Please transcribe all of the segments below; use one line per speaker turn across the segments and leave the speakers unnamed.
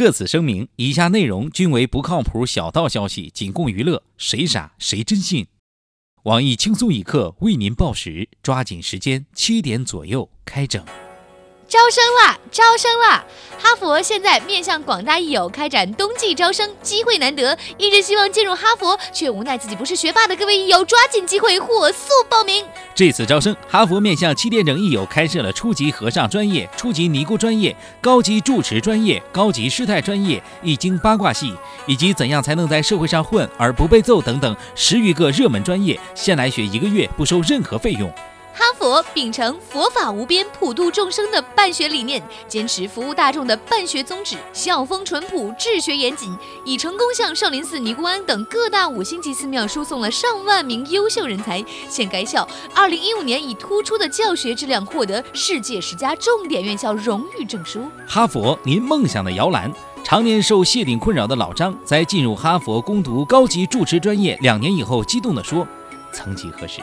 特此声明，以下内容均为不靠谱小道消息，仅供娱乐，谁傻谁真信。网易轻松一刻为您报时，抓紧时间，七点左右开整。
招生啦！招生啦！哈佛现在面向广大益友开展冬季招生，机会难得，一直希望进入哈佛却无奈自己不是学霸的各位益友，抓紧机会，火速报名！
这次招生，哈佛面向七点整益友开设了初级和尚专业、初级尼姑专业、高级住持专业、高级师太专业、易经八卦系，以及怎样才能在社会上混而不被揍等等十余个热门专业，先来学一个月，不收任何费用。
哈佛秉承佛法无边、普度众生的办学理念，坚持服务大众的办学宗旨，校风淳朴、治学严谨，已成功向少林寺、尼姑庵等各大五星级寺庙输送了上万名优秀人才。现该校2015年以突出的教学质量获得世界十佳重点院校荣誉证书。
哈佛，您梦想的摇篮。常年受谢顶困扰的老张，在进入哈佛攻读高级住持专业两年以后，激动地说：“曾几何时。”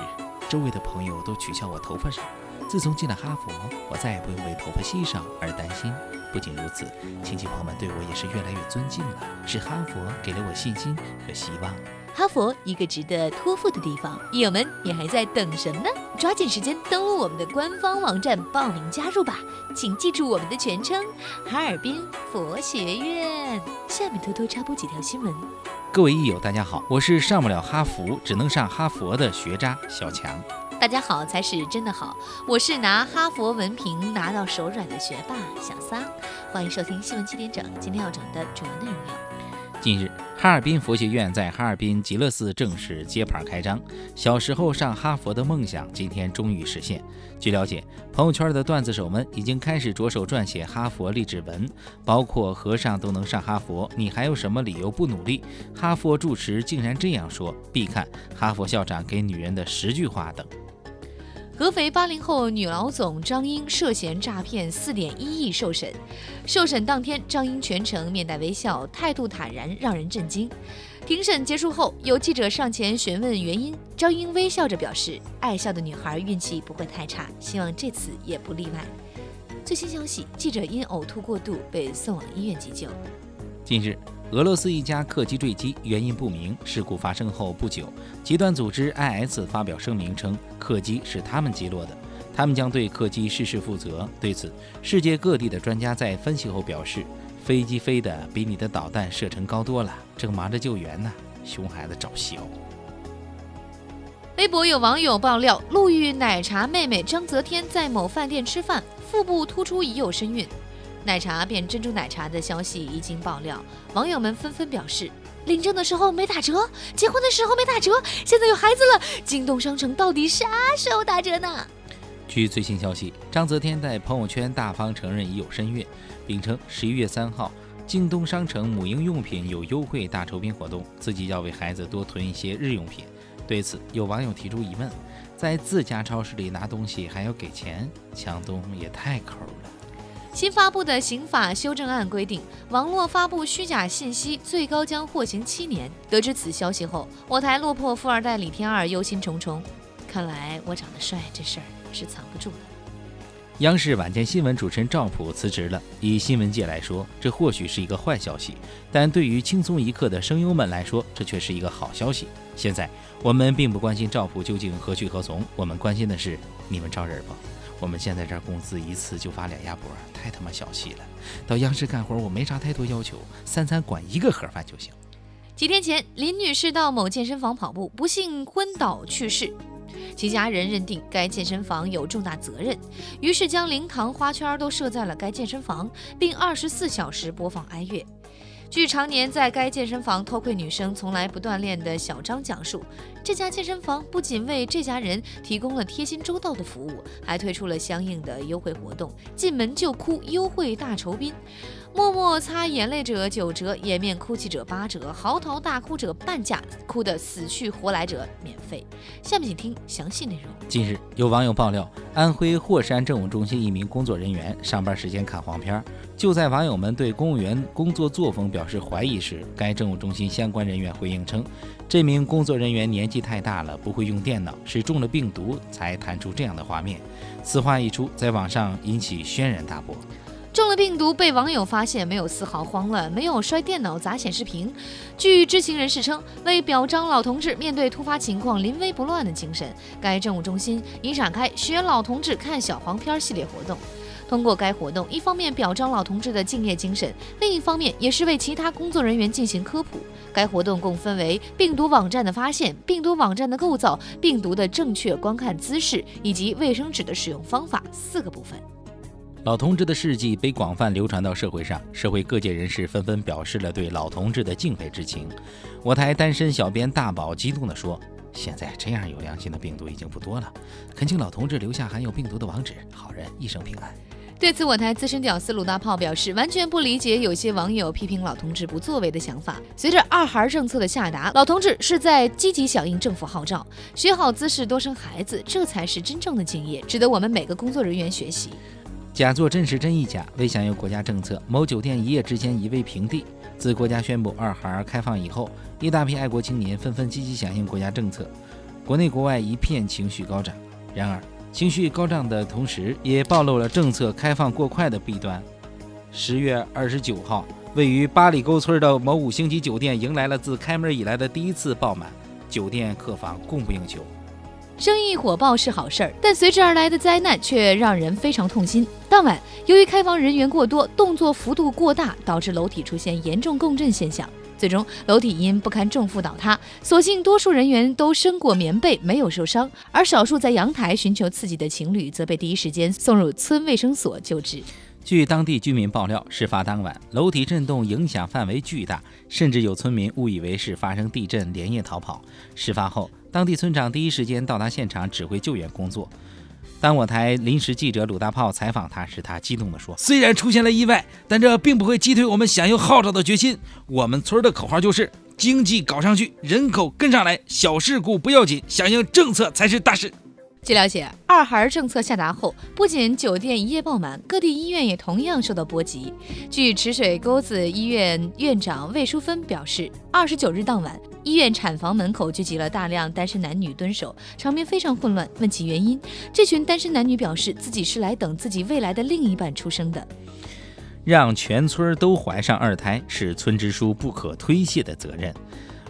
周围的朋友都取笑我头发少，自从进了哈佛，我再也不用为头发稀少而担心。不仅如此，亲戚朋友们对我也是越来越尊敬了。是哈佛给了我信心和希望。
哈佛，一个值得托付的地方。友们，你还在等什么呢？抓紧时间登录我们的官方网站报名加入吧！请记住我们的全称：哈尔滨佛学院。下面偷偷插播几条新闻。
各位益友，大家好，我是上不了哈佛，只能上哈佛的学渣小强。
大家好才是真的好，我是拿哈佛文凭拿到手软的学霸小桑。欢迎收听新闻七点整，今天要整的主要内容有：
近日。哈尔滨佛学院在哈尔滨极乐寺正式揭牌开张，小时候上哈佛的梦想今天终于实现。据了解，朋友圈的段子手们已经开始着手撰写哈佛励志文，包括和尚都能上哈佛，你还有什么理由不努力？哈佛住持竟然这样说，必看哈佛校长给女人的十句话等。
合肥八零后女老总张英涉嫌诈骗四点一亿受审，受审当天，张英全程面带微笑，态度坦然，让人震惊。庭审结束后，有记者上前询问原因，张英微笑着表示：“爱笑的女孩运气不会太差，希望这次也不例外。”最新消息，记者因呕吐过度被送往医院急救。
近日。俄罗斯一架客机坠机，原因不明。事故发生后不久，极端组织 IS 发表声明称，客机是他们击落的，他们将对客机失事负责。对此，世界各地的专家在分析后表示，飞机飞的比你的导弹射程高多了，正忙着救援呢，熊孩子找削。
微博有网友爆料，陆遇奶茶妹妹张泽天在某饭店吃饭，腹部突出已有身孕。奶茶变珍珠奶茶的消息一经爆料，网友们纷纷表示：领证的时候没打折，结婚的时候没打折，现在有孩子了，京东商城到底啥时候打折呢？
据最新消息，张泽天在朋友圈大方承认已有身孕，并称十一月三号京东商城母婴用品有优惠大酬宾活动，自己要为孩子多囤一些日用品。对此，有网友提出疑问：在自家超市里拿东西还要给钱，强东也太抠了。
新发布的刑法修正案规定，网络发布虚假信息，最高将获刑七年。得知此消息后，我台落魄富二代李天二忧心忡忡。看来我长得帅这事儿是藏不住了。
央视晚间新闻主持人赵普辞职了。以新闻界来说，这或许是一个坏消息，但对于轻松一刻的声优们来说，这却是一个好消息。现在我们并不关心赵普究竟何去何从，我们关心的是你们招人不？我们现在这儿工资一次就发两鸭脖，太他妈小气了。到央视干活，我没啥太多要求，三餐管一个盒饭就行。
几天前，林女士到某健身房跑步，不幸昏倒去世，其家人认定该健身房有重大责任，于是将灵堂花圈都设在了该健身房，并二十四小时播放哀乐。据常年在该健身房偷窥女生、从来不锻炼的小张讲述，这家健身房不仅为这家人提供了贴心周到的服务，还推出了相应的优惠活动，进门就哭优惠大酬宾。默默擦眼泪者九折，掩面哭泣者八折，嚎啕大哭者半价，哭得死去活来者免费。下面请听详细内容。
近日，有网友爆料，安徽霍山政务中心一名工作人员上班时间看黄片儿，就在网友们对公务员工作作风表示怀疑时，该政务中心相关人员回应称，这名工作人员年纪太大了，不会用电脑，是中了病毒才弹出这样的画面。此话一出，在网上引起轩然大波。
中了病毒被网友发现，没有丝毫慌乱，没有摔电脑砸显示屏。据知情人士称，为表彰老同志面对突发情况临危不乱的精神，该政务中心已展开“学老同志看小黄片”系列活动。通过该活动，一方面表彰老同志的敬业精神，另一方面也是为其他工作人员进行科普。该活动共分为病毒网站的发现、病毒网站的构造、病毒的正确观看姿势以及卫生纸的使用方法四个部分。
老同志的事迹被广泛流传到社会上，社会各界人士纷纷表示了对老同志的敬佩之情。我台单身小编大宝激动地说：“现在这样有良心的病毒已经不多了，恳请老同志留下含有病毒的网址，好人一生平安。”
对此，我台资深屌丝鲁大炮表示，完全不理解有些网友批评老同志不作为的想法。随着二孩政策的下达，老同志是在积极响应政府号召，学好姿势，多生孩子，这才是真正的敬业，值得我们每个工作人员学习。
假作真是真亦假，为响应国家政策，某酒店一夜之间夷为平地。自国家宣布二孩开放以后，一大批爱国青年纷纷积极响应国家政策，国内国外一片情绪高涨。然而，情绪高涨的同时，也暴露了政策开放过快的弊端。十月二十九号，位于八里沟村的某五星级酒店迎来了自开门以来的第一次爆满，酒店客房供不应求。
生意火爆是好事儿，但随之而来的灾难却让人非常痛心。当晚，由于开房人员过多，动作幅度过大，导致楼体出现严重共振现象。最终，楼体因不堪重负倒塌，所幸多数人员都身裹棉被，没有受伤。而少数在阳台寻求刺激的情侣，则被第一时间送入村卫生所救治。
据当地居民爆料，事发当晚，楼体震动影响范围巨大，甚至有村民误以为是发生地震，连夜逃跑。事发后，当地村长第一时间到达现场指挥救援工作。当我台临时记者鲁大炮采访他时，他激动地说：“虽然出现了意外，但这并不会击退我们响应号召的决心。我们村的口号就是经济搞上去，人口跟上来，小事故不要紧，响应政策才是大事。”
据了解，二孩政策下达后，不仅酒店一夜爆满，各地医院也同样受到波及。据池水沟子医院院长魏淑芬表示，二十九日当晚，医院产房门口聚集了大量单身男女蹲守，场面非常混乱。问其原因，这群单身男女表示自己是来等自己未来的另一半出生的。
让全村都怀上二胎是村支书不可推卸的责任。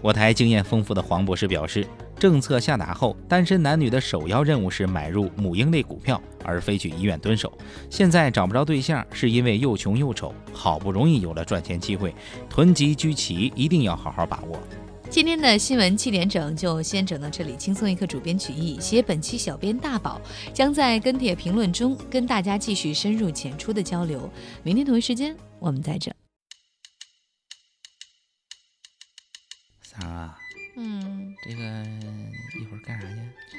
我台经验丰富的黄博士表示。政策下达后，单身男女的首要任务是买入母婴类股票，而非去医院蹲守。现在找不着对象，是因为又穷又丑，好不容易有了赚钱机会，囤积居奇，一定要好好把握。
今天的新闻七点整就先整到这里，轻松一刻主编曲艺，写本期小编大宝将在跟帖评论中跟大家继续深入浅出的交流。明天同一时间，我们在这。
三儿啊。
嗯，
这个一会儿干啥去？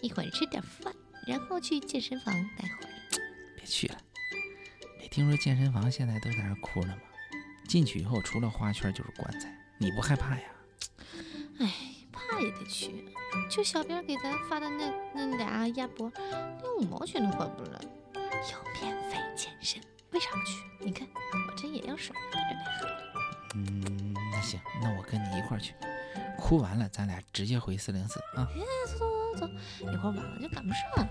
一会儿吃点饭，然后去健身房待会儿。
别去了，没听说健身房现在都在那哭呢吗？进去以后除了花圈就是棺材，你不害怕呀？
哎，怕也得去。就小编给咱发的那那俩鸭脖，连五毛钱都换不来。有免费健身，为啥不去？你看我这也要爽，在这来喝。
嗯，那行，那我跟你一块儿去。哭完了，咱俩直接回四零四啊！
哎，走走走，一会儿晚了就赶不上，了